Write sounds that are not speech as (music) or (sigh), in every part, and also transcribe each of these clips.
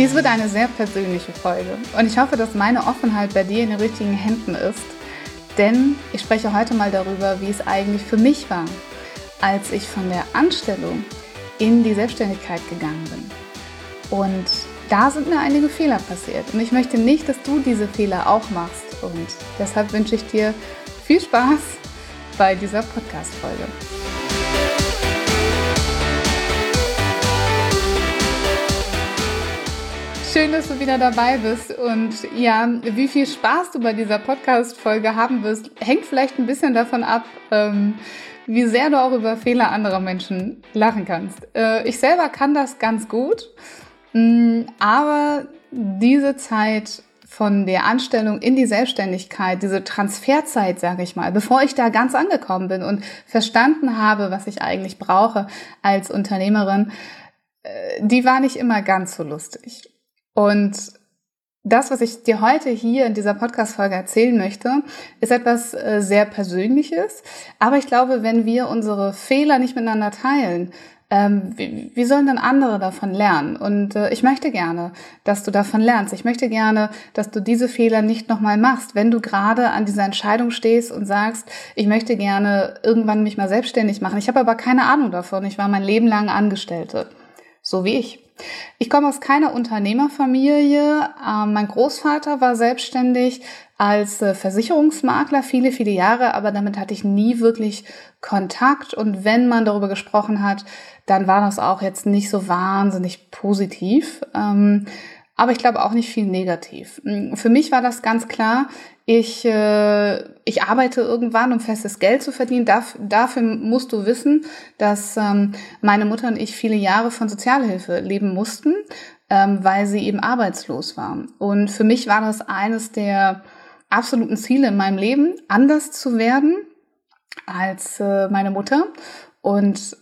Dies wird eine sehr persönliche Folge und ich hoffe, dass meine Offenheit bei dir in den richtigen Händen ist, denn ich spreche heute mal darüber, wie es eigentlich für mich war, als ich von der Anstellung in die Selbstständigkeit gegangen bin. Und da sind mir einige Fehler passiert und ich möchte nicht, dass du diese Fehler auch machst und deshalb wünsche ich dir viel Spaß bei dieser Podcast-Folge. Schön, dass du wieder dabei bist. Und ja, wie viel Spaß du bei dieser Podcast-Folge haben wirst, hängt vielleicht ein bisschen davon ab, ähm, wie sehr du auch über Fehler anderer Menschen lachen kannst. Äh, ich selber kann das ganz gut, mh, mm, aber diese Zeit von der Anstellung in die Selbstständigkeit, diese Transferzeit, sage ich mal, bevor ich da ganz angekommen bin und verstanden habe, was ich eigentlich brauche als Unternehmerin, äh, die war nicht immer ganz so lustig. Und das, was ich dir heute hier in dieser Podcast-Folge erzählen möchte, ist etwas äh, sehr Persönliches. Aber ich glaube, wenn wir unsere Fehler nicht miteinander teilen, ähm, wie, wie sollen dann andere davon lernen? Und äh, ich möchte gerne, dass du davon lernst. Ich möchte gerne, dass du diese Fehler nicht nochmal machst, wenn du gerade an dieser Entscheidung stehst und sagst, ich möchte gerne irgendwann mich mal selbstständig machen. Ich habe aber keine Ahnung davon. Ich war mein Leben lang Angestellte. So wie ich. Ich komme aus keiner Unternehmerfamilie. Ähm, mein Großvater war selbstständig als äh, Versicherungsmakler viele, viele Jahre, aber damit hatte ich nie wirklich Kontakt. Und wenn man darüber gesprochen hat, dann war das auch jetzt nicht so wahnsinnig positiv. Ähm, aber ich glaube auch nicht viel negativ. Hm, für mich war das ganz klar, ich, äh, ich arbeite irgendwann, um festes Geld zu verdienen. Darf, dafür musst du wissen, dass ähm, meine Mutter und ich viele Jahre von Sozialhilfe leben mussten, ähm, weil sie eben arbeitslos war. Und für mich war das eines der absoluten Ziele in meinem Leben, anders zu werden als äh, meine Mutter. Und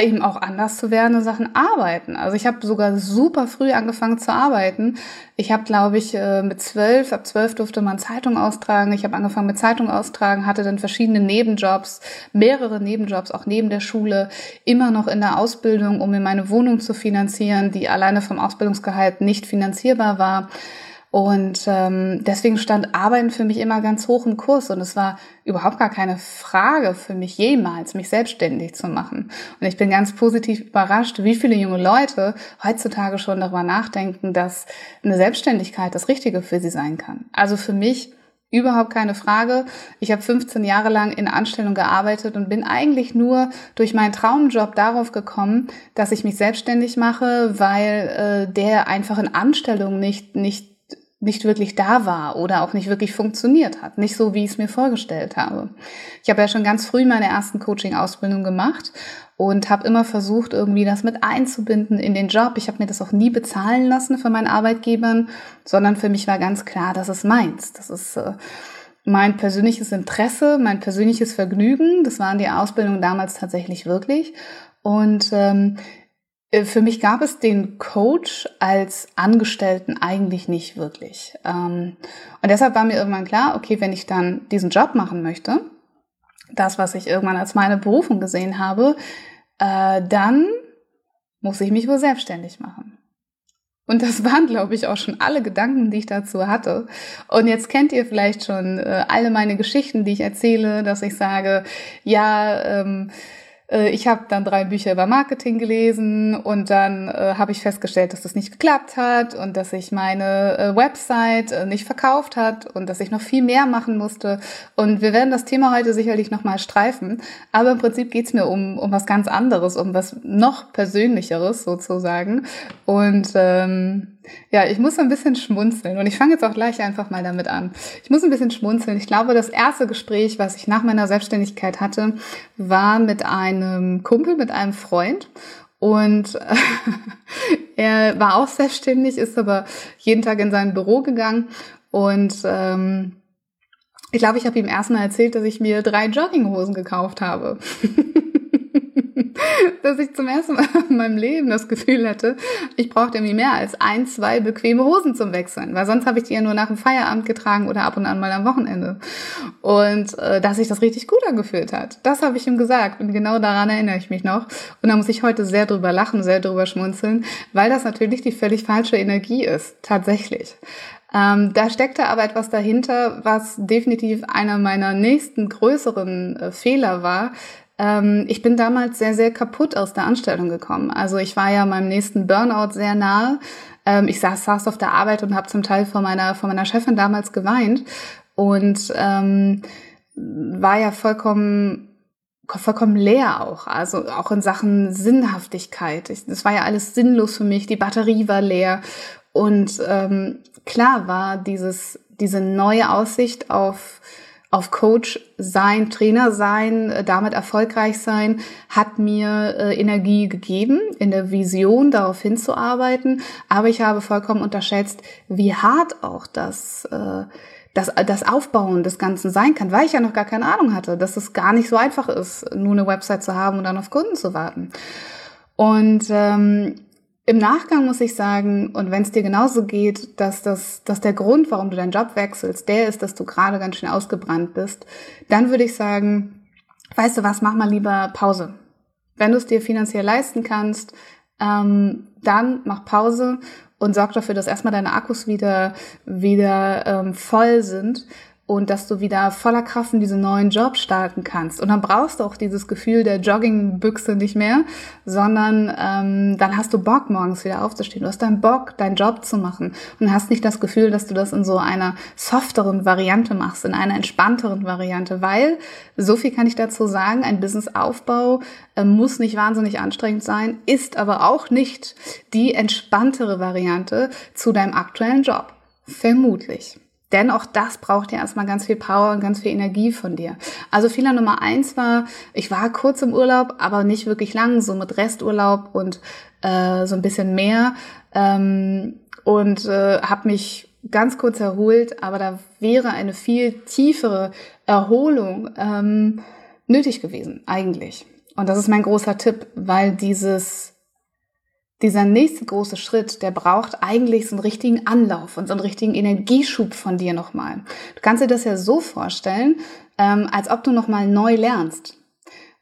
eben auch anders zu werden in Sachen Arbeiten. Also ich habe sogar super früh angefangen zu arbeiten. Ich habe, glaube ich, äh, mit zwölf, ab zwölf durfte man Zeitung austragen. Ich habe angefangen mit Zeitung austragen, hatte dann verschiedene Nebenjobs, mehrere Nebenjobs, auch neben der Schule, immer noch in der Ausbildung, um mir meine Wohnung zu finanzieren, die alleine vom Ausbildungsgehalt nicht finanzierbar war. Und ähm, deswegen stand Arbeiten für mich immer ganz hoch im Kurs und es war überhaupt gar keine Frage für mich jemals, mich selbstständig zu machen. Und ich bin ganz positiv überrascht, wie viele junge Leute heutzutage schon darüber nachdenken, dass eine Selbstständigkeit das Richtige für sie sein kann. Also für mich Überhaupt keine Frage. Ich habe 15 Jahre lang in Anstellung gearbeitet und bin eigentlich nur durch meinen Traumjob darauf gekommen, dass ich mich selbstständig mache, weil äh, der einfach in Anstellung nicht, nicht nicht wirklich da war oder auch nicht wirklich funktioniert hat. Nicht so, wie ich es mir vorgestellt habe. Ich habe ja schon ganz früh meine ersten Coaching-Ausbildung gemacht und habe immer versucht, irgendwie das mit einzubinden in den Job. Ich habe mir das auch nie bezahlen lassen von meinen Arbeitgebern, sondern für mich war ganz klar, das ist meins. Das ist äh, mein persönliches Interesse, mein persönliches Vergnügen. Das waren die Ausbildungen damals tatsächlich wirklich. Und ähm, äh, für mich gab es den Coach als Angestellten eigentlich nicht wirklich. Ähm, und deshalb war mir irgendwann klar, okay, wenn ich dann diesen Job machen möchte, das, was ich irgendwann als meine Berufung gesehen habe, äh, dann muss ich mich wohl selbstständig machen. Und das (laughs) waren, glaube ich, auch schon alle Gedanken, die ich dazu hatte. Und jetzt kennt ihr vielleicht schon äh, alle meine Geschichten, die ich erzähle, dass ich sage, ja, ähm, äh, ich habe dann drei Bücher über Marketing gelesen und dann äh, habe ich festgestellt, dass das nicht geklappt hat und dass ich meine äh, Website äh, nicht verkauft hat und dass ich noch viel mehr machen musste. Und wir werden das Thema heute sicherlich nochmal streifen. Aber im Prinzip geht's mir um, um was ganz anderes, um was noch Persönlicheres sozusagen. Und ähm, ja, ich muss ein bisschen schmunzeln und ich fange jetzt auch gleich einfach mal damit an. Ich muss ein bisschen schmunzeln. Ich glaube, das erste Gespräch, was ich nach meiner Selbstständigkeit hatte, war mit einem Kumpel, mit einem Freund. Und (laughs) er war auch selbstständig, ist aber jeden Tag in sein Büro gegangen und ähm, ich glaube, ich habe ihm erstmal erzählt, dass ich mir drei Jogginghosen gekauft habe. (laughs) (laughs) dass ich zum ersten Mal in meinem Leben das Gefühl hatte, ich brauchte irgendwie mehr als ein, zwei bequeme Hosen zum Wechseln, weil sonst habe ich die ja nur nach dem Feierabend getragen oder ab und an mal am Wochenende. Und äh, dass sich das richtig gut angefühlt hat, das habe ich ihm gesagt und genau daran erinnere ich mich noch. Und da muss ich heute sehr drüber lachen, sehr drüber schmunzeln, weil das natürlich die völlig falsche Energie ist, tatsächlich. Ähm, da steckte aber etwas dahinter, was definitiv einer meiner nächsten größeren äh, Fehler war, ähm, ich bin damals sehr, sehr kaputt aus der Anstellung gekommen. Also ich war ja meinem nächsten Burnout sehr nahe. Ähm, ich saß, saß auf der Arbeit und habe zum Teil vor meiner, vor meiner Chefin damals geweint und ähm, war ja vollkommen vollkommen leer auch, also auch in Sachen Sinnhaftigkeit. Ich, das war ja alles sinnlos für mich. Die Batterie war leer und ähm, klar war dieses diese neue Aussicht auf auf Coach sein, Trainer sein, äh, damit erfolgreich sein, hat mir äh, Energie gegeben, in der Vision darauf hinzuarbeiten. Aber ich habe vollkommen unterschätzt, wie hart auch das, äh, das, das Aufbauen des Ganzen sein kann, weil ich ja noch gar keine Ahnung hatte, dass es gar nicht so einfach ist, nur eine Website zu haben und dann auf Kunden zu warten. Und ähm, im Nachgang muss ich sagen, und wenn es dir genauso geht, dass, das, dass der Grund, warum du deinen Job wechselst, der ist, dass du gerade ganz schön ausgebrannt bist, dann würde ich sagen, weißt du was, mach mal lieber Pause. Wenn du es dir finanziell leisten kannst, ähm, dann mach Pause und sorg dafür, dass erstmal deine Akkus wieder, wieder ähm, voll sind und dass du wieder voller Kraft in diesen neuen Job starten kannst. Und dann brauchst du auch dieses Gefühl der Joggingbüchse nicht mehr, sondern ähm, dann hast du Bock, morgens wieder aufzustehen. Du hast dann Bock, deinen Job zu machen und hast nicht das Gefühl, dass du das in so einer softeren Variante machst, in einer entspannteren Variante, weil, so viel kann ich dazu sagen, ein Businessaufbau äh, muss nicht wahnsinnig anstrengend sein, ist aber auch nicht die entspanntere Variante zu deinem aktuellen Job. Vermutlich. Denn auch das braucht ja erstmal ganz viel Power und ganz viel Energie von dir. Also Fehler Nummer eins war, ich war kurz im Urlaub, aber nicht wirklich lang, so mit Resturlaub und äh, so ein bisschen mehr. Ähm, und äh, habe mich ganz kurz erholt, aber da wäre eine viel tiefere Erholung ähm, nötig gewesen, eigentlich. Und das ist mein großer Tipp, weil dieses dieser nächste große Schritt, der braucht eigentlich so einen richtigen Anlauf und so einen richtigen Energieschub von dir nochmal. Du kannst dir das ja so vorstellen, ähm, als ob du nochmal neu lernst.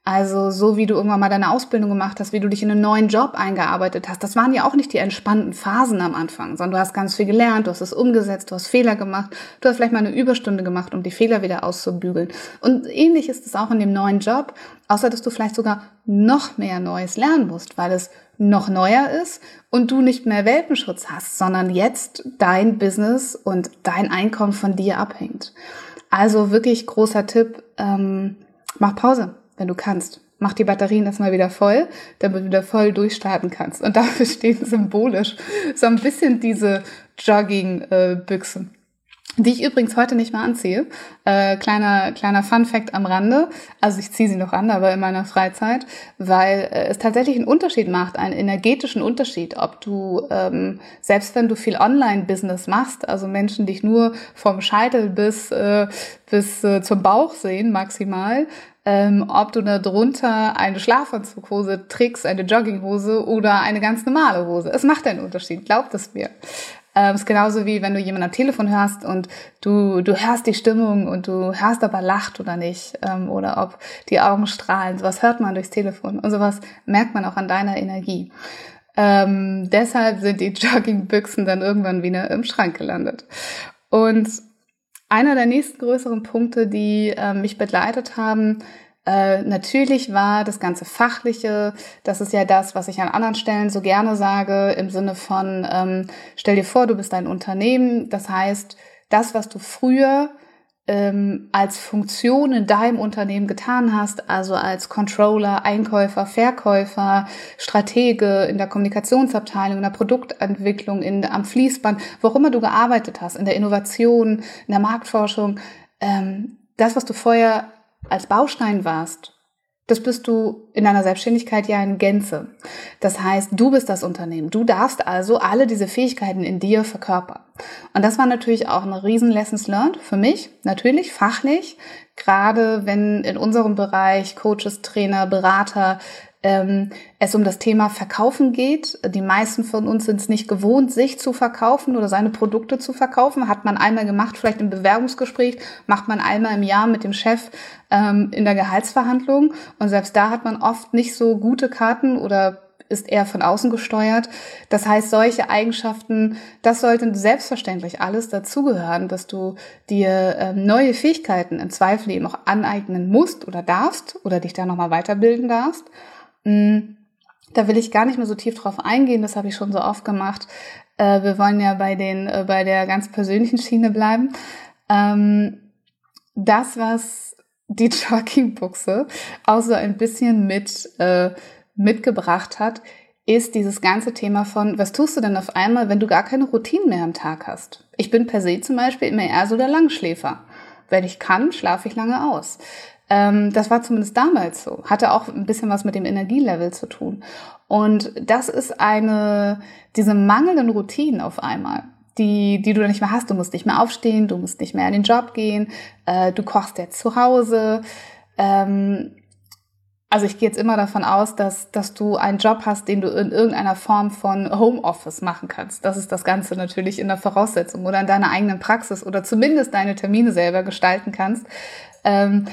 Also so wie du irgendwann mal deine Ausbildung gemacht hast, wie du dich in einen neuen Job eingearbeitet hast. Das waren ja auch nicht die entspannten Phasen am Anfang, sondern du hast ganz viel gelernt, du hast es umgesetzt, du hast Fehler gemacht, du hast vielleicht mal eine Überstunde gemacht, um die Fehler wieder auszubügeln. Und ähnlich ist es auch in dem neuen Job, außer dass du vielleicht sogar noch mehr Neues lernen musst, weil es noch neuer ist und du nicht mehr Welpenschutz hast, sondern jetzt dein Business und dein Einkommen von dir abhängt. Also wirklich großer Tipp, ähm, mach Pause, wenn du kannst. Mach die Batterien erstmal wieder voll, damit du wieder voll durchstarten kannst. Und (laughs) dafür stehen symbolisch so ein bisschen diese Jogging-Büchsen. Die ich übrigens heute nicht mehr anziehe. Äh, kleiner, kleiner Fun Fact am Rande. Also ich ziehe sie noch an, aber in meiner Freizeit, weil äh, es tatsächlich einen Unterschied macht, einen energetischen Unterschied, ob du, ähm, selbst wenn du viel Online-Business machst, also Menschen dich nur vom Scheitel bis, äh, bis äh, zum Bauch sehen maximal, ähm, ob du da drunter eine Schlafanzughose trägst, eine Jogginghose oder eine ganz normale Hose. Es macht einen Unterschied, glaubt es mir. Ähm, ist genauso wie wenn du jemanden am Telefon hörst und du, du hörst die Stimmung und du hörst, ob er lacht oder nicht ähm, oder ob die Augen strahlen. Sowas hört man durchs Telefon und sowas merkt man auch an deiner Energie. Ähm, deshalb sind die (laughs) Joggingbüchsen dann irgendwann wieder im Schrank gelandet. Und einer der nächsten größeren Punkte, die äh, mich begleitet haben, äh, natürlich war das ganze Fachliche, das ist ja das, was ich an anderen Stellen so gerne sage, im Sinne von, ähm, stell dir vor, du bist ein Unternehmen, das heißt, das, was du früher ähm, als Funktion in deinem Unternehmen getan hast, also als Controller, Einkäufer, Verkäufer, Stratege in der Kommunikationsabteilung, in der Produktentwicklung, in, am Fließband, wo auch immer du gearbeitet hast, in der Innovation, in der Marktforschung, ähm, das, was du vorher als Baustein warst, das bist du in deiner Selbstständigkeit ja in Gänze. Das heißt, du bist das Unternehmen. Du darfst also alle diese Fähigkeiten in dir verkörpern. Und das war natürlich auch eine riesen Lessons learned für mich, natürlich fachlich, gerade wenn in unserem Bereich Coaches, Trainer, Berater ähm, es um das Thema Verkaufen geht. Die meisten von uns sind es nicht gewohnt, sich zu verkaufen oder seine Produkte zu verkaufen. Hat man einmal gemacht, vielleicht im Bewerbungsgespräch, macht man einmal im Jahr mit dem Chef ähm, in der Gehaltsverhandlung. Und selbst da hat man oft nicht so gute Karten oder ist eher von außen gesteuert. Das heißt, solche Eigenschaften, das sollte selbstverständlich alles dazugehören, dass du dir ähm, neue Fähigkeiten im Zweifel eben auch aneignen musst oder darfst oder dich da nochmal weiterbilden darfst. Mm, da will ich gar nicht mehr so tief drauf eingehen, das habe ich schon so oft gemacht. Äh, wir wollen ja bei, den, äh, bei der ganz persönlichen Schiene bleiben. Ähm, das, was die (laughs) Joggingbuchse auch so ein bisschen mit, äh, mitgebracht hat, ist dieses ganze Thema von, was tust du denn auf einmal, wenn du gar keine Routine mehr am Tag hast? Ich bin per se zum Beispiel immer eher so der Langschläfer. Wenn ich kann, schlafe ich lange aus. Ähm, das war zumindest damals so. Hatte auch ein bisschen was mit dem Energielevel zu tun. Und das ist eine, diese mangelnden Routinen auf einmal die, die du nicht mehr hast. Du musst nicht mehr aufstehen, du musst nicht mehr in den Job gehen, äh, du kochst jetzt zu Hause. Ähm, also ich gehe jetzt immer davon aus, dass, dass du einen Job hast, den du in irgendeiner Form von Homeoffice machen kannst. Das ist das Ganze natürlich in der Voraussetzung oder in deiner eigenen Praxis oder zumindest deine Termine selber gestalten kannst. Ähm,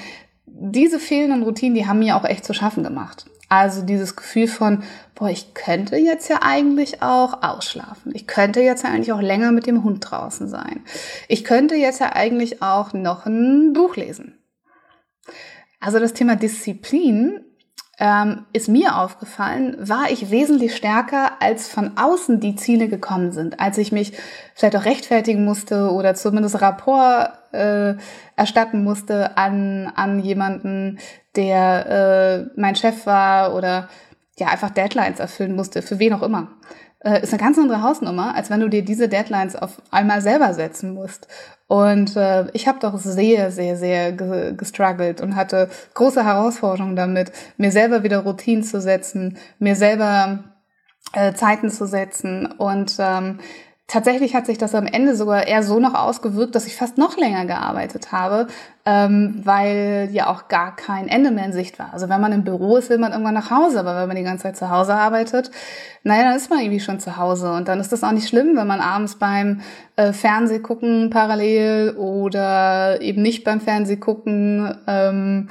diese fehlenden Routinen, die haben mir auch echt zu schaffen gemacht. Also dieses Gefühl von, boah, ich könnte jetzt ja eigentlich auch ausschlafen. Ich könnte jetzt ja eigentlich auch länger mit dem Hund draußen sein. Ich könnte jetzt ja eigentlich auch noch ein Buch lesen. Also das Thema Disziplin ähm, ist mir aufgefallen, war ich wesentlich stärker, als von außen die Ziele gekommen sind, als ich mich vielleicht auch rechtfertigen musste oder zumindest Rapport äh, erstatten musste an, an jemanden, der äh, mein Chef war oder ja einfach Deadlines erfüllen musste, für wen auch immer äh, ist eine ganz andere Hausnummer, als wenn du dir diese Deadlines auf einmal selber setzen musst. Und äh, ich habe doch sehr, sehr, sehr gestruggelt und hatte große Herausforderungen damit, mir selber wieder Routinen zu setzen, mir selber äh, Zeiten zu setzen und ähm, Tatsächlich hat sich das am Ende sogar eher so noch ausgewirkt, dass ich fast noch länger gearbeitet habe, ähm, weil ja auch gar kein Ende mehr in Sicht war. Also wenn man im Büro ist, will man irgendwann nach Hause, aber wenn man die ganze Zeit zu Hause arbeitet, naja, dann ist man irgendwie schon zu Hause. Und dann ist das auch nicht schlimm, wenn man abends beim äh, Fernseh gucken parallel oder eben nicht beim Fernseh gucken ähm,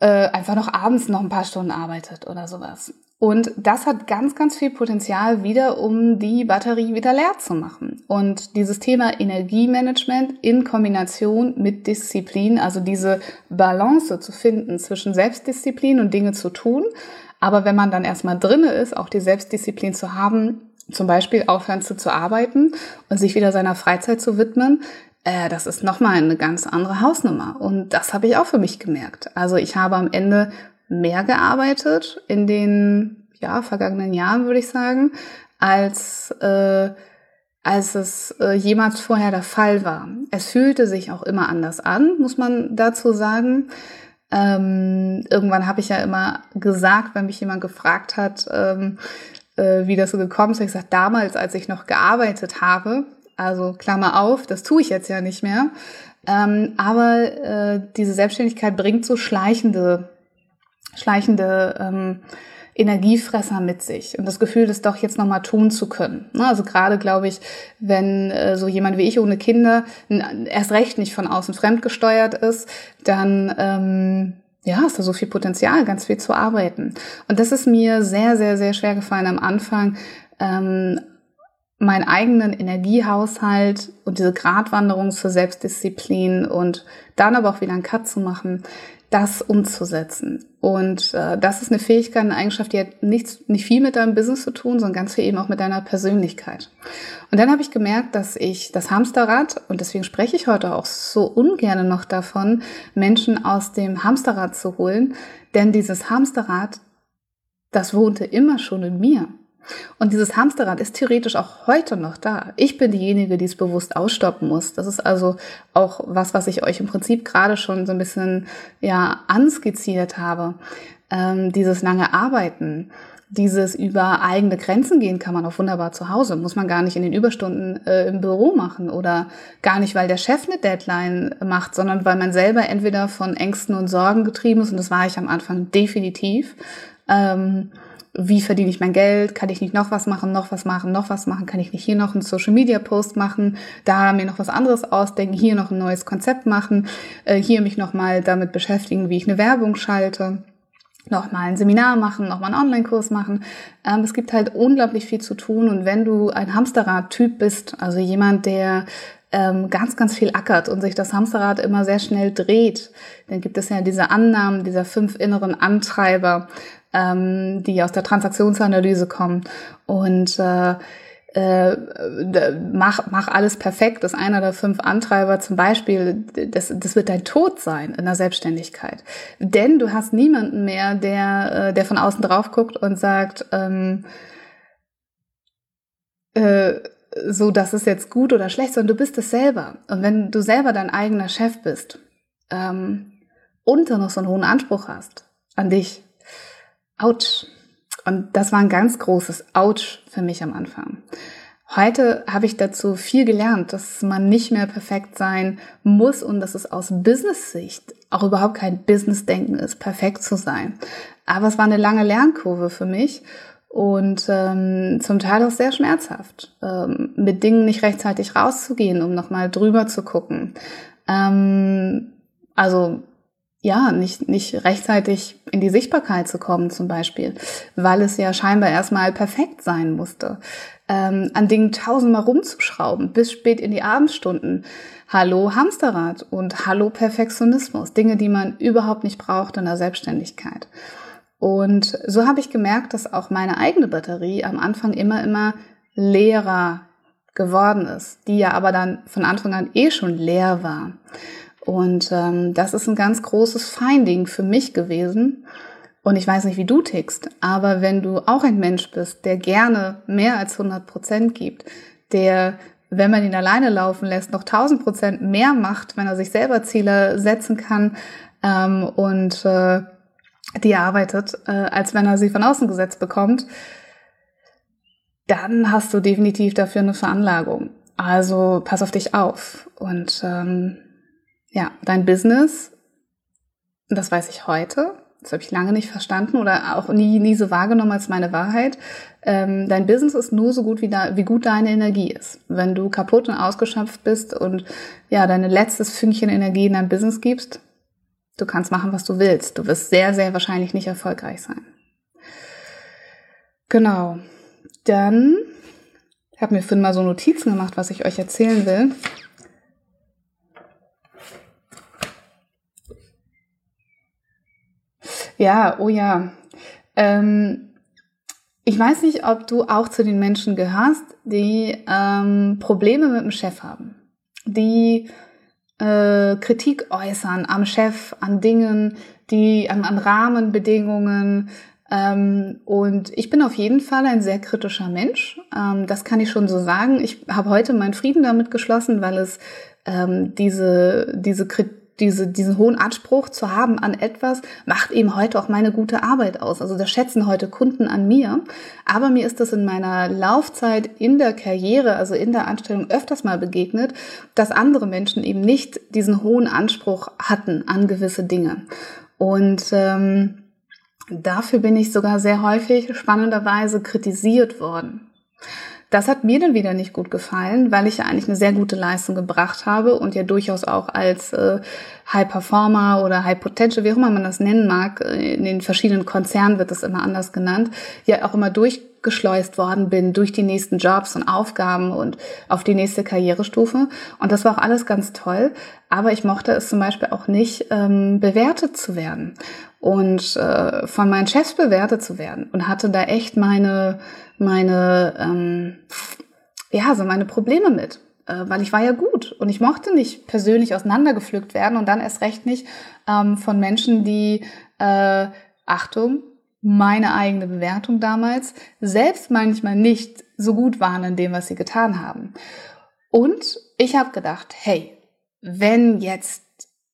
äh, einfach noch abends noch ein paar Stunden arbeitet oder sowas. Und das hat ganz, ganz viel Potenzial wieder, um die Batterie wieder leer zu machen. Und dieses Thema Energiemanagement in Kombination mit Disziplin, also diese Balance zu finden zwischen Selbstdisziplin und Dinge zu tun. Aber wenn man dann erstmal drinne ist, auch die Selbstdisziplin zu haben, zum Beispiel aufhören zu, zu arbeiten und sich wieder seiner Freizeit zu widmen, äh, das ist nochmal eine ganz andere Hausnummer. Und das habe ich auch für mich gemerkt. Also ich habe am Ende mehr gearbeitet in den ja, vergangenen Jahren, würde ich sagen, als, äh, als es äh, jemals vorher der Fall war. Es fühlte sich auch immer anders an, muss man dazu sagen. Ähm, irgendwann habe ich ja immer gesagt, wenn mich jemand gefragt hat, ähm, äh, wie das so gekommen ist, habe ich gesagt, damals, als ich noch gearbeitet habe, also Klammer auf, das tue ich jetzt ja nicht mehr, ähm, aber äh, diese Selbstständigkeit bringt so schleichende schleichende ähm, Energiefresser mit sich und das Gefühl, das doch jetzt nochmal tun zu können. Ne, also gerade glaube ich, wenn äh, so jemand wie ich ohne Kinder erst recht nicht von außen fremdgesteuert ist, dann ähm, ja, ist da so viel Potenzial, ganz viel zu arbeiten. Und das ist mir sehr, sehr, sehr schwer gefallen am Anfang, ähm, meinen eigenen Energiehaushalt und diese Gratwanderung zur Selbstdisziplin und dann aber auch wieder einen Cut zu machen, das umzusetzen. Und äh, das ist eine Fähigkeit, eine Eigenschaft, die hat nichts, nicht viel mit deinem Business zu tun, sondern ganz viel eben auch mit deiner Persönlichkeit. Und dann habe ich gemerkt, dass ich das Hamsterrad, und deswegen spreche ich heute auch so ungern noch davon, Menschen aus dem Hamsterrad zu holen, denn dieses Hamsterrad, das wohnte immer schon in mir. Und dieses Hamsterrad ist theoretisch auch heute noch da. Ich bin diejenige, die es bewusst ausstoppen muss. Das ist also auch was, was ich euch im Prinzip gerade schon so ein bisschen ja anskizziert habe. Ähm, dieses lange Arbeiten, dieses über eigene Grenzen gehen kann man auch wunderbar zu Hause. Muss man gar nicht in den Überstunden äh, im Büro machen oder gar nicht, weil der Chef eine Deadline macht, sondern weil man selber entweder von Ängsten und Sorgen getrieben ist. Und das war ich am Anfang definitiv. Ähm, wie verdiene ich mein Geld? Kann ich nicht noch was machen, noch was machen, noch was machen? Kann ich nicht hier noch einen Social Media Post machen? Da mir noch was anderes ausdenken, hier noch ein neues Konzept machen, äh, hier mich nochmal damit beschäftigen, wie ich eine Werbung schalte nochmal ein Seminar machen, nochmal einen Online-Kurs machen. Ähm, es gibt halt unglaublich viel zu tun. Und wenn du ein Hamsterrad-Typ bist, also jemand, der ähm, ganz, ganz viel ackert und sich das Hamsterrad immer sehr schnell dreht, dann gibt es ja diese Annahmen dieser fünf inneren Antreiber, ähm, die aus der Transaktionsanalyse kommen. Und äh, äh, mach, mach alles perfekt, ist einer der fünf Antreiber zum Beispiel, das, das wird dein Tod sein in der Selbstständigkeit. Denn du hast niemanden mehr, der, äh, der von außen drauf guckt und sagt, ähm, äh, so, das ist jetzt gut oder schlecht, sondern du bist es selber. Und wenn du selber dein eigener Chef bist ähm, und dann noch so einen hohen Anspruch hast an dich, ouch, und das war ein ganz großes Ouch für mich am Anfang. Heute habe ich dazu viel gelernt, dass man nicht mehr perfekt sein muss und dass es aus Business-Sicht auch überhaupt kein Business-Denken ist, perfekt zu sein. Aber es war eine lange Lernkurve für mich und ähm, zum Teil auch sehr schmerzhaft, ähm, mit Dingen nicht rechtzeitig rauszugehen, um nochmal drüber zu gucken. Ähm, also ja, nicht, nicht rechtzeitig in die Sichtbarkeit zu kommen zum Beispiel, weil es ja scheinbar erstmal perfekt sein musste. Ähm, an Dingen tausendmal rumzuschrauben, bis spät in die Abendstunden. Hallo Hamsterrad und Hallo Perfektionismus. Dinge, die man überhaupt nicht braucht in der Selbstständigkeit. Und so habe ich gemerkt, dass auch meine eigene Batterie am Anfang immer, immer leerer geworden ist, die ja aber dann von Anfang an eh schon leer war. Und ähm, das ist ein ganz großes Finding für mich gewesen. Und ich weiß nicht, wie du tickst, aber wenn du auch ein Mensch bist, der gerne mehr als 100 Prozent gibt, der, wenn man ihn alleine laufen lässt, noch 1000 Prozent mehr macht, wenn er sich selber Ziele setzen kann ähm, und äh, die arbeitet, äh, als wenn er sie von außen gesetzt bekommt, dann hast du definitiv dafür eine Veranlagung. Also pass auf dich auf und ähm, ja, dein Business, das weiß ich heute, das habe ich lange nicht verstanden oder auch nie, nie so wahrgenommen als meine Wahrheit. Ähm, dein Business ist nur so gut, wie, da, wie gut deine Energie ist. Wenn du kaputt und ausgeschöpft bist und ja, deine letztes Fünkchen Energie in dein Business gibst, du kannst machen, was du willst. Du wirst sehr, sehr wahrscheinlich nicht erfolgreich sein. Genau. Dann habe mir Finn mal so Notizen gemacht, was ich euch erzählen will. Ja, oh ja. Ähm, ich weiß nicht, ob du auch zu den Menschen gehörst, die ähm, Probleme mit dem Chef haben, die äh, Kritik äußern am Chef, an Dingen, die an, an Rahmenbedingungen. Ähm, und ich bin auf jeden Fall ein sehr kritischer Mensch. Ähm, das kann ich schon so sagen. Ich habe heute meinen Frieden damit geschlossen, weil es ähm, diese, diese Kritik diese, diesen hohen Anspruch zu haben an etwas, macht eben heute auch meine gute Arbeit aus. Also das schätzen heute Kunden an mir. Aber mir ist das in meiner Laufzeit in der Karriere, also in der Anstellung öfters mal begegnet, dass andere Menschen eben nicht diesen hohen Anspruch hatten an gewisse Dinge. Und ähm, dafür bin ich sogar sehr häufig spannenderweise kritisiert worden. Das hat mir dann wieder nicht gut gefallen, weil ich ja eigentlich eine sehr gute Leistung gebracht habe und ja durchaus auch als äh, High Performer oder High Potential, wie auch immer man das nennen mag, äh, in den verschiedenen Konzernen wird das immer anders genannt, ja auch immer durchgeschleust worden bin durch die nächsten Jobs und Aufgaben und auf die nächste Karrierestufe. Und das war auch alles ganz toll. Aber ich mochte es zum Beispiel auch nicht, ähm, bewertet zu werden und äh, von meinen Chefs bewertet zu werden und hatte da echt meine meine, ähm, ja, so meine Probleme mit, äh, weil ich war ja gut und ich mochte nicht persönlich auseinandergepflückt werden und dann erst recht nicht ähm, von Menschen, die, äh, Achtung, meine eigene Bewertung damals selbst manchmal nicht so gut waren in dem, was sie getan haben. Und ich habe gedacht, hey, wenn jetzt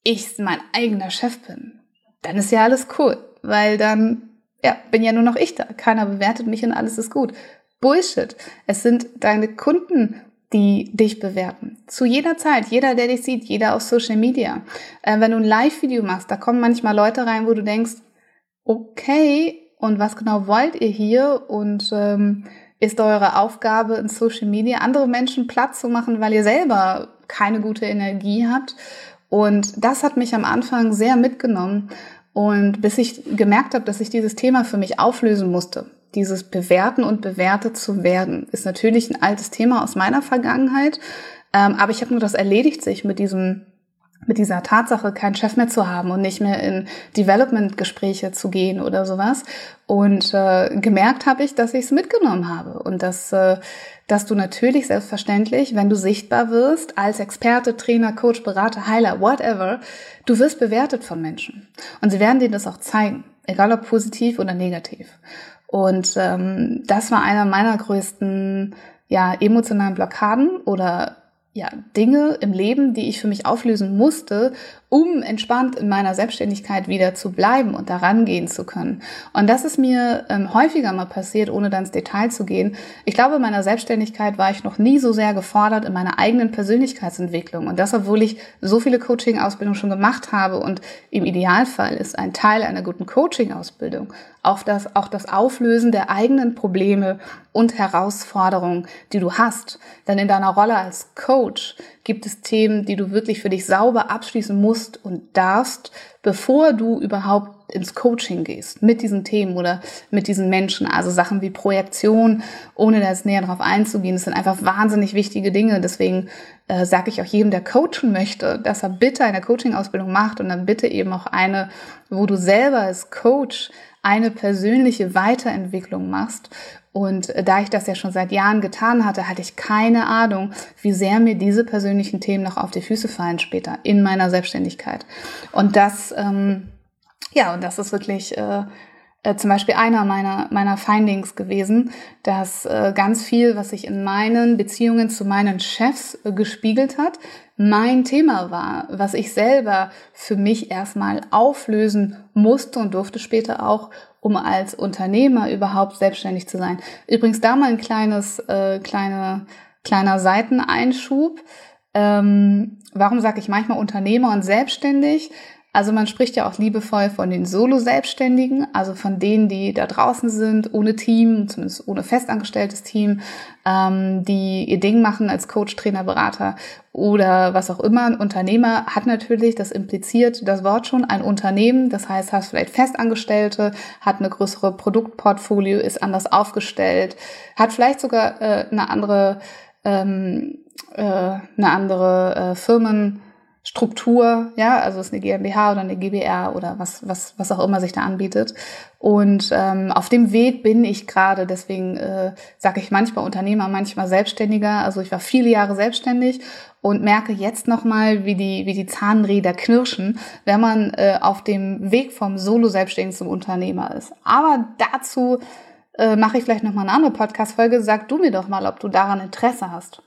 ich mein eigener Chef bin, dann ist ja alles cool, weil dann ja, bin ja nur noch ich da. Keiner bewertet mich und alles ist gut. Bullshit. Es sind deine Kunden, die dich bewerten. Zu jeder Zeit, jeder, der dich sieht, jeder auf Social Media. Äh, wenn du ein Live-Video machst, da kommen manchmal Leute rein, wo du denkst, okay, und was genau wollt ihr hier? Und ähm, ist eure Aufgabe in Social Media, andere Menschen Platz zu machen, weil ihr selber keine gute Energie habt? Und das hat mich am Anfang sehr mitgenommen. Und bis ich gemerkt habe, dass ich dieses Thema für mich auflösen musste, dieses Bewerten und bewertet zu werden, ist natürlich ein altes Thema aus meiner Vergangenheit. Ähm, aber ich habe nur das erledigt sich mit diesem mit dieser Tatsache, keinen Chef mehr zu haben und nicht mehr in Development-Gespräche zu gehen oder sowas. Und äh, gemerkt habe ich, dass ich es mitgenommen habe und dass, äh, dass du natürlich selbstverständlich, wenn du sichtbar wirst, als Experte, Trainer, Coach, Berater, Heiler, whatever, du wirst bewertet von Menschen. Und sie werden dir das auch zeigen, egal ob positiv oder negativ. Und ähm, das war einer meiner größten ja, emotionalen Blockaden oder ja, Dinge im Leben, die ich für mich auflösen musste, um entspannt in meiner Selbstständigkeit wieder zu bleiben und daran gehen zu können. Und das ist mir ähm, häufiger mal passiert, ohne dann ins Detail zu gehen. Ich glaube, in meiner Selbstständigkeit war ich noch nie so sehr gefordert in meiner eigenen Persönlichkeitsentwicklung. Und das, obwohl ich so viele Coaching-Ausbildungen schon gemacht habe und im Idealfall ist ein Teil einer guten Coaching-Ausbildung auch das, auch das Auflösen der eigenen Probleme und Herausforderungen, die du hast. Denn in deiner Rolle als Coach gibt es Themen, die du wirklich für dich sauber abschließen musst und darfst, bevor du überhaupt ins Coaching gehst mit diesen Themen oder mit diesen Menschen. Also Sachen wie Projektion, ohne da jetzt näher darauf einzugehen, das sind einfach wahnsinnig wichtige Dinge. Deswegen äh, sage ich auch jedem, der coachen möchte, dass er bitte eine Coaching-Ausbildung macht und dann bitte eben auch eine, wo du selber als Coach eine persönliche Weiterentwicklung machst. Und äh, da ich das ja schon seit Jahren getan hatte, hatte ich keine Ahnung, wie sehr mir diese persönlichen Themen noch auf die Füße fallen später in meiner Selbstständigkeit. Und das, ähm, ja, und das ist wirklich äh, äh, zum Beispiel einer meiner, meiner Findings gewesen, dass äh, ganz viel, was sich in meinen Beziehungen zu meinen Chefs äh, gespiegelt hat, mein Thema war, was ich selber für mich erstmal auflösen musste und durfte später auch, um als Unternehmer überhaupt selbstständig zu sein. Übrigens da mal ein kleines, äh, kleine, kleiner Seiteneinschub. Ähm, warum sage ich manchmal Unternehmer und selbstständig? Also man spricht ja auch liebevoll von den Solo-Selbstständigen, also von denen, die da draußen sind, ohne Team, zumindest ohne festangestelltes Team, ähm, die ihr Ding machen als Coach, Trainer, Berater oder was auch immer. Ein Unternehmer hat natürlich, das impliziert das Wort schon, ein Unternehmen. Das heißt, hast vielleicht Festangestellte, hat eine größere Produktportfolio, ist anders aufgestellt, hat vielleicht sogar äh, eine andere, ähm, äh, eine andere äh, Firmen Struktur, ja, also ist eine GmbH oder eine GbR oder was, was, was auch immer sich da anbietet. Und ähm, auf dem Weg bin ich gerade, deswegen äh, sage ich manchmal Unternehmer, manchmal Selbstständiger. Also ich war viele Jahre selbstständig und merke jetzt nochmal, wie die, wie die Zahnräder knirschen, wenn man äh, auf dem Weg vom Solo-Selbstständigen zum Unternehmer ist. Aber dazu äh, mache ich vielleicht nochmal eine andere Podcast-Folge. Sag du mir doch mal, ob du daran Interesse hast.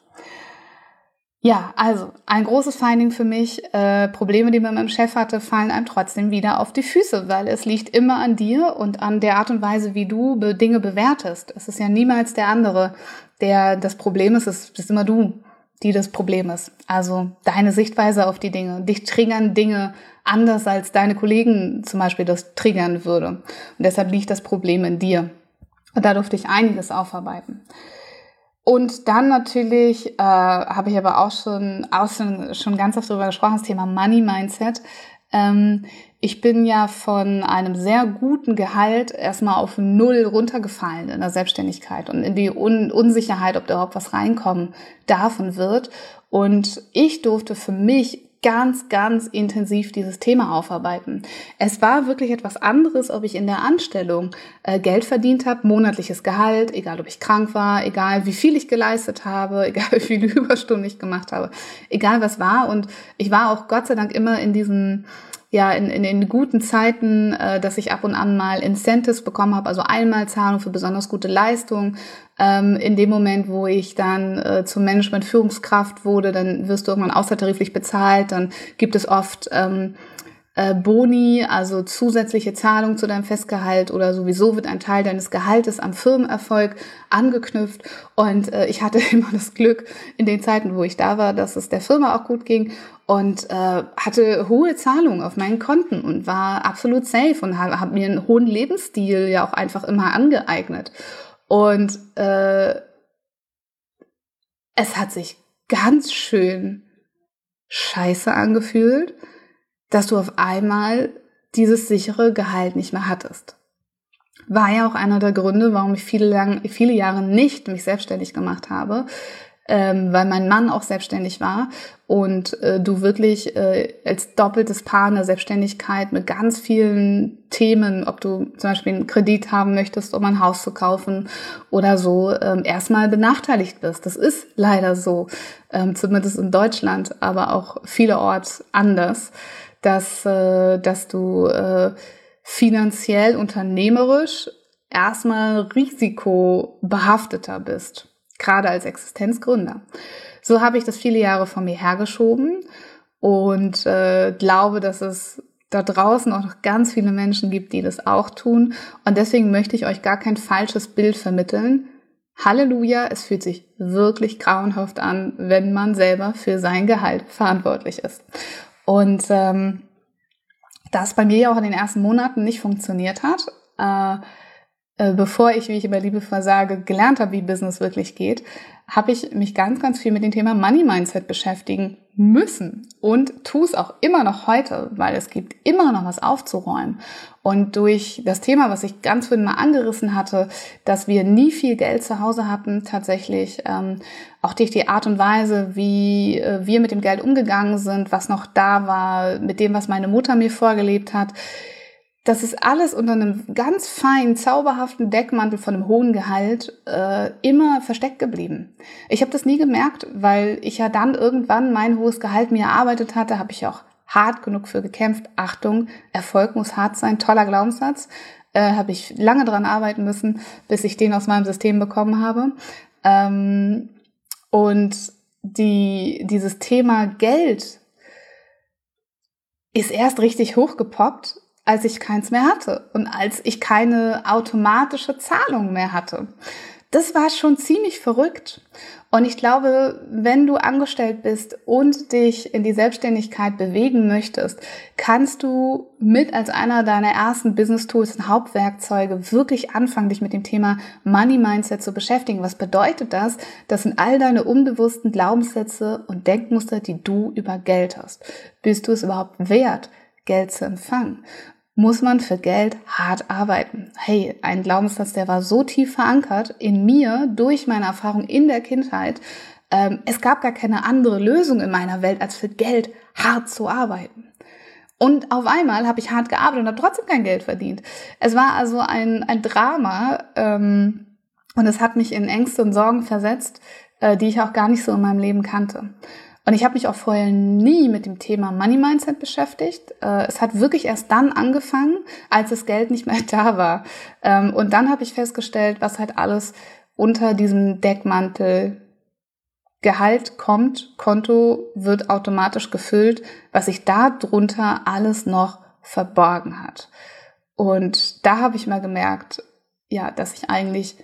Ja, also ein großes Finding für mich. Äh, Probleme, die man mit dem Chef hatte, fallen einem trotzdem wieder auf die Füße, weil es liegt immer an dir und an der Art und Weise, wie du Dinge bewertest. Es ist ja niemals der andere, der das Problem ist. Es ist immer du, die das Problem ist. Also deine Sichtweise auf die Dinge. Dich triggern Dinge anders, als deine Kollegen zum Beispiel das triggern würde. Und deshalb liegt das Problem in dir. Und da durfte ich einiges aufarbeiten. Und dann natürlich äh, habe ich aber auch schon, auch schon, ganz oft darüber gesprochen, das Thema Money Mindset. Ähm, ich bin ja von einem sehr guten Gehalt erstmal auf Null runtergefallen in der Selbstständigkeit und in die Un Unsicherheit, ob da überhaupt was reinkommen darf und wird. Und ich durfte für mich ganz, ganz intensiv dieses Thema aufarbeiten. Es war wirklich etwas anderes, ob ich in der Anstellung äh, Geld verdient habe, monatliches Gehalt, egal ob ich krank war, egal wie viel ich geleistet habe, (laughs) egal wie viele Überstunden ich gemacht habe, egal was war. Und ich war auch Gott sei Dank immer in diesem ja in, in, in guten Zeiten, äh, dass ich ab und an mal Incentives bekommen habe, also Einmalzahlung für besonders gute Leistung. Ähm, in dem Moment, wo ich dann äh, zum Management Führungskraft wurde, dann wirst du irgendwann außertariflich bezahlt. Dann gibt es oft ähm, äh, Boni, also zusätzliche Zahlung zu deinem Festgehalt oder sowieso wird ein Teil deines Gehaltes am Firmenerfolg angeknüpft. Und äh, ich hatte (laughs) immer das Glück in den Zeiten, wo ich da war, dass es der Firma auch gut ging und äh, hatte hohe Zahlungen auf meinen Konten und war absolut safe und habe hab mir einen hohen Lebensstil ja auch einfach immer angeeignet. Und äh, es hat sich ganz schön scheiße angefühlt dass du auf einmal dieses sichere Gehalt nicht mehr hattest. War ja auch einer der Gründe, warum ich viele, lang, viele Jahre nicht mich selbstständig gemacht habe, ähm, weil mein Mann auch selbstständig war und äh, du wirklich äh, als doppeltes Paar in der Selbstständigkeit mit ganz vielen Themen, ob du zum Beispiel einen Kredit haben möchtest, um ein Haus zu kaufen oder so, ähm, erstmal benachteiligt bist. Das ist leider so, ähm, zumindest in Deutschland, aber auch vielerorts anders dass, äh, dass du äh, finanziell, unternehmerisch erstmal risikobehafteter bist, gerade als Existenzgründer. So habe ich das viele Jahre von mir hergeschoben und äh, glaube, dass es da draußen auch noch ganz viele Menschen gibt, die das auch tun. Und deswegen möchte ich euch gar kein falsches Bild vermitteln. Halleluja, es fühlt sich wirklich grauenhaft an, wenn man selber für sein Gehalt verantwortlich ist. Und ähm, das bei mir ja auch in den ersten Monaten nicht funktioniert hat, äh, bevor ich, wie ich über Liebe versage, gelernt habe, wie Business wirklich geht, habe ich mich ganz, ganz viel mit dem Thema Money Mindset beschäftigen müssen und tue es auch immer noch heute, weil es gibt immer noch was aufzuräumen. Und durch das Thema, was ich ganz vorhin mal angerissen hatte, dass wir nie viel Geld zu Hause hatten, tatsächlich ähm, auch durch die Art und Weise, wie äh, wir mit dem Geld umgegangen sind, was noch da war, mit dem, was meine Mutter mir vorgelebt hat, das ist alles unter einem ganz feinen, zauberhaften Deckmantel von einem hohen Gehalt äh, immer versteckt geblieben. Ich habe das nie gemerkt, weil ich ja dann irgendwann mein hohes Gehalt mir erarbeitet hatte, habe ich auch hart genug für gekämpft. Achtung, Erfolg muss hart sein, toller Glaubenssatz. Äh, habe ich lange dran arbeiten müssen, bis ich den aus meinem System bekommen habe. Ähm, und die, dieses Thema Geld ist erst richtig hochgepoppt, als ich keins mehr hatte und als ich keine automatische Zahlung mehr hatte. Das war schon ziemlich verrückt. Und ich glaube, wenn du angestellt bist und dich in die Selbstständigkeit bewegen möchtest, kannst du mit als einer deiner ersten Business Tools und Hauptwerkzeuge wirklich anfangen, dich mit dem Thema Money Mindset zu beschäftigen. Was bedeutet das? Das sind all deine unbewussten Glaubenssätze und Denkmuster, die du über Geld hast. Bist du es überhaupt wert? Geld zu empfangen muss man für Geld hart arbeiten. Hey, ein Glaubenssatz, der war so tief verankert in mir durch meine Erfahrung in der Kindheit. Ähm, es gab gar keine andere Lösung in meiner Welt, als für Geld hart zu arbeiten. Und auf einmal habe ich hart gearbeitet und habe trotzdem kein Geld verdient. Es war also ein, ein Drama ähm, und es hat mich in Ängste und Sorgen versetzt, äh, die ich auch gar nicht so in meinem Leben kannte. Und ich habe mich auch vorher nie mit dem Thema Money Mindset beschäftigt. Äh, es hat wirklich erst dann angefangen, als das Geld nicht mehr (laughs) da war. Ähm, und dann habe ich festgestellt, was halt alles unter diesem Deckmantel Gehalt kommt, Konto wird automatisch gefüllt, was sich da drunter alles noch verborgen hat. Und da habe ich mal gemerkt, ja, dass ich eigentlich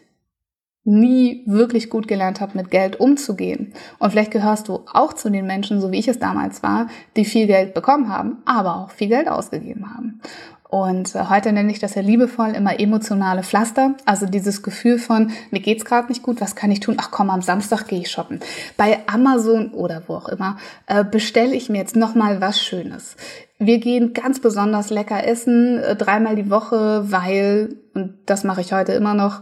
nie wirklich gut gelernt habe, mit Geld umzugehen. Und vielleicht gehörst du auch zu den Menschen, so wie ich es damals war, die viel Geld bekommen haben, aber auch viel Geld ausgegeben haben. Und äh, heute nenne ich das ja liebevoll immer emotionale Pflaster. Also dieses Gefühl von, mir geht's gerade nicht gut, was kann ich tun? Ach komm, am Samstag gehe ich shoppen. Bei Amazon oder wo auch immer äh, bestelle ich mir jetzt nochmal was Schönes. Wir gehen ganz besonders lecker essen, äh, dreimal die Woche, weil, und das mache ich heute immer noch,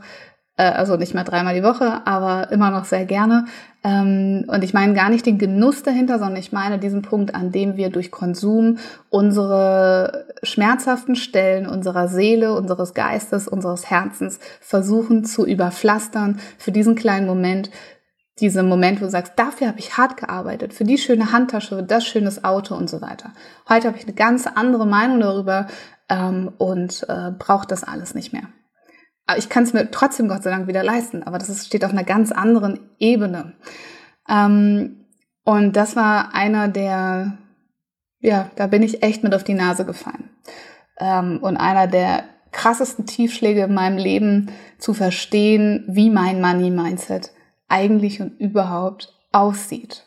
also nicht mehr dreimal die Woche, aber immer noch sehr gerne. Ähm, und ich meine gar nicht den Genuss dahinter, sondern ich meine diesen Punkt, an dem wir durch Konsum unsere schmerzhaften Stellen unserer Seele, unseres Geistes, unseres Herzens versuchen zu überpflastern für diesen kleinen Moment, Diese Moment, wo du sagst, dafür habe ich hart gearbeitet, für die schöne Handtasche, für das schönes Auto und so weiter. Heute habe ich eine ganz andere Meinung darüber ähm, und äh, brauche das alles nicht mehr. Aber ich kann es mir trotzdem Gott sei Dank wieder leisten, aber das ist, steht auf einer ganz anderen Ebene. Ähm, und das war einer der, ja, da bin ich echt mit auf die Nase gefallen. Ähm, und einer der krassesten Tiefschläge in meinem Leben zu verstehen, wie mein Money-Mindset eigentlich und überhaupt aussieht.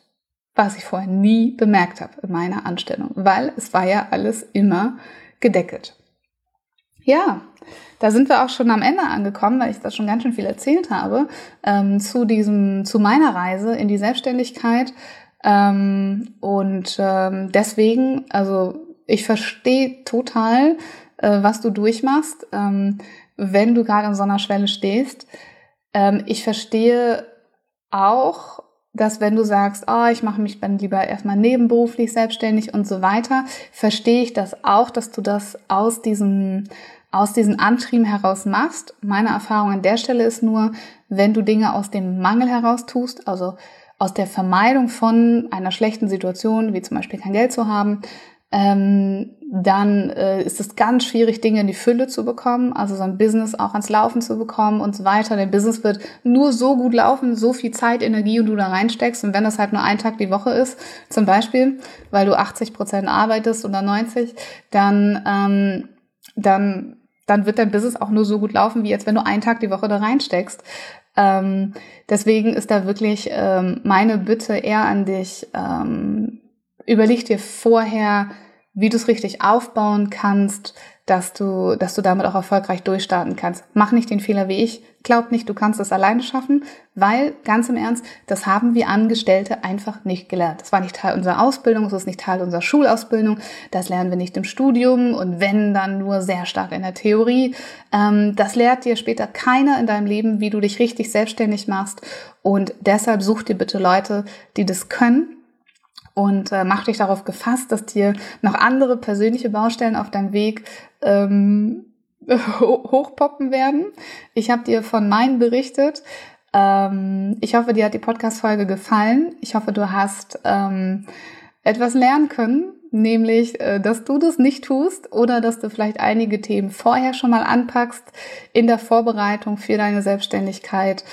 Was ich vorher nie bemerkt habe in meiner Anstellung, weil es war ja alles immer gedeckelt. Ja, da sind wir auch schon am Ende angekommen, weil ich da schon ganz schön viel erzählt habe, ähm, zu diesem, zu meiner Reise in die Selbstständigkeit. Ähm, und ähm, deswegen, also ich verstehe total, äh, was du durchmachst, ähm, wenn du gerade an so einer Schwelle stehst. Ähm, ich verstehe auch, dass wenn du sagst, oh, ich mache mich dann lieber erstmal nebenberuflich selbstständig und so weiter, verstehe ich das auch, dass du das aus diesem aus diesen Antrieben heraus machst. Meine Erfahrung an der Stelle ist nur, wenn du Dinge aus dem Mangel heraus tust, also aus der Vermeidung von einer schlechten Situation, wie zum Beispiel kein Geld zu haben, ähm, dann äh, ist es ganz schwierig, Dinge in die Fülle zu bekommen, also so ein Business auch ans Laufen zu bekommen und so weiter. Der Business wird nur so gut laufen, so viel Zeit, Energie und du da reinsteckst. Und wenn das halt nur ein Tag die Woche ist, zum Beispiel, weil du 80 Prozent arbeitest oder 90, dann, ähm, dann, dann wird dein Business auch nur so gut laufen, wie jetzt, wenn du einen Tag die Woche da reinsteckst. Ähm, deswegen ist da wirklich ähm, meine Bitte eher an dich, ähm, überleg dir vorher, wie du es richtig aufbauen kannst, dass du, dass du damit auch erfolgreich durchstarten kannst. Mach nicht den Fehler wie ich. Glaub nicht, du kannst es alleine schaffen, weil, ganz im Ernst, das haben wir Angestellte einfach nicht gelernt. Das war nicht Teil unserer Ausbildung, das ist nicht Teil unserer Schulausbildung, das lernen wir nicht im Studium und wenn, dann nur sehr stark in der Theorie. Ähm, das lehrt dir später keiner in deinem Leben, wie du dich richtig selbstständig machst und deshalb such dir bitte Leute, die das können und äh, mach dich darauf gefasst, dass dir noch andere persönliche Baustellen auf deinem Weg ähm, (laughs) hochpoppen werden. Ich habe dir von meinen berichtet. Ähm, ich hoffe, dir hat die Podcast-Folge gefallen. Ich hoffe, du hast ähm, etwas lernen können, nämlich, äh, dass du das nicht tust oder dass du vielleicht einige Themen vorher schon mal anpackst in der Vorbereitung für deine Selbstständigkeit.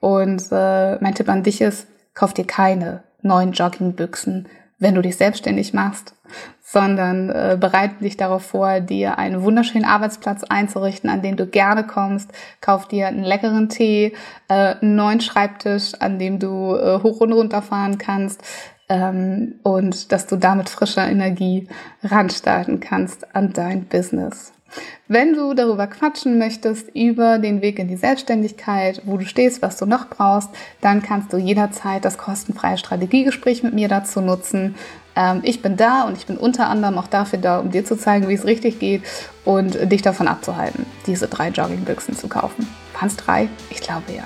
Und äh, mein Tipp an dich ist, kauf dir keine neuen Joggingbüchsen, wenn du dich selbstständig machst, sondern äh, bereite dich darauf vor, dir einen wunderschönen Arbeitsplatz einzurichten, an den du gerne kommst. Kauf dir einen leckeren Tee, äh, einen neuen Schreibtisch, an dem du äh, hoch und runter fahren kannst ähm, und dass du damit frischer Energie ranstarten kannst an dein Business. Wenn du darüber quatschen möchtest, über den Weg in die Selbstständigkeit, wo du stehst, was du noch brauchst, dann kannst du jederzeit das kostenfreie Strategiegespräch mit mir dazu nutzen. Ähm, ich bin da und ich bin unter anderem auch dafür da, um dir zu zeigen, wie es richtig geht und dich davon abzuhalten, diese drei Joggingbüchsen zu kaufen. Waren es drei? Ich glaube ja.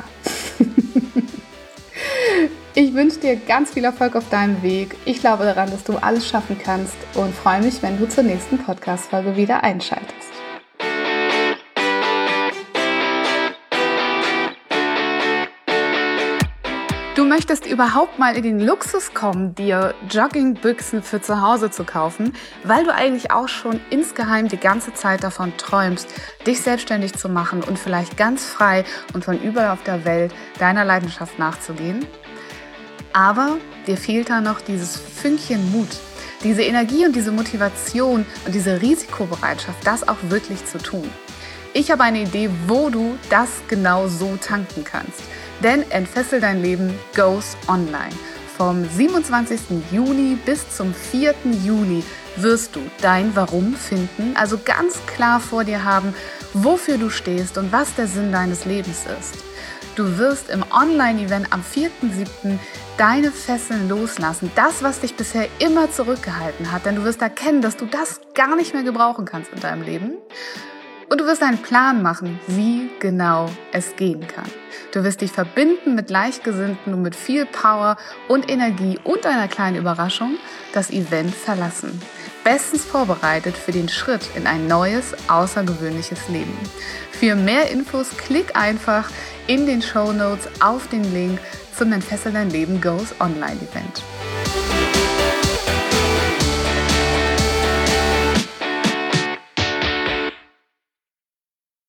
(laughs) Ich wünsche dir ganz viel Erfolg auf deinem Weg. Ich glaube daran, dass du alles schaffen kannst und freue mich, wenn du zur nächsten Podcast-Folge wieder einschaltest. Du möchtest überhaupt mal in den Luxus kommen, dir Joggingbüchsen für zu Hause zu kaufen, weil du eigentlich auch schon insgeheim die ganze Zeit davon träumst, dich selbstständig zu machen und vielleicht ganz frei und von überall auf der Welt deiner Leidenschaft nachzugehen? Aber dir fehlt da noch dieses Fünkchen Mut, diese Energie und diese Motivation und diese Risikobereitschaft, das auch wirklich zu tun. Ich habe eine Idee, wo du das genau so tanken kannst. Denn Entfessel dein Leben goes online. Vom 27. Juni bis zum 4. Juli wirst du dein Warum finden, also ganz klar vor dir haben, wofür du stehst und was der Sinn deines Lebens ist. Du wirst im Online-Event am 4.7. deine Fesseln loslassen. Das, was dich bisher immer zurückgehalten hat. Denn du wirst erkennen, dass du das gar nicht mehr gebrauchen kannst in deinem Leben. Und du wirst einen Plan machen, wie genau es gehen kann. Du wirst dich verbinden mit Gleichgesinnten und mit viel Power und Energie und einer kleinen Überraschung das Event verlassen. Bestens vorbereitet für den Schritt in ein neues, außergewöhnliches Leben. Für mehr Infos klick einfach in den Show Notes auf den Link zum Entfessel dein Leben Goes Online Event.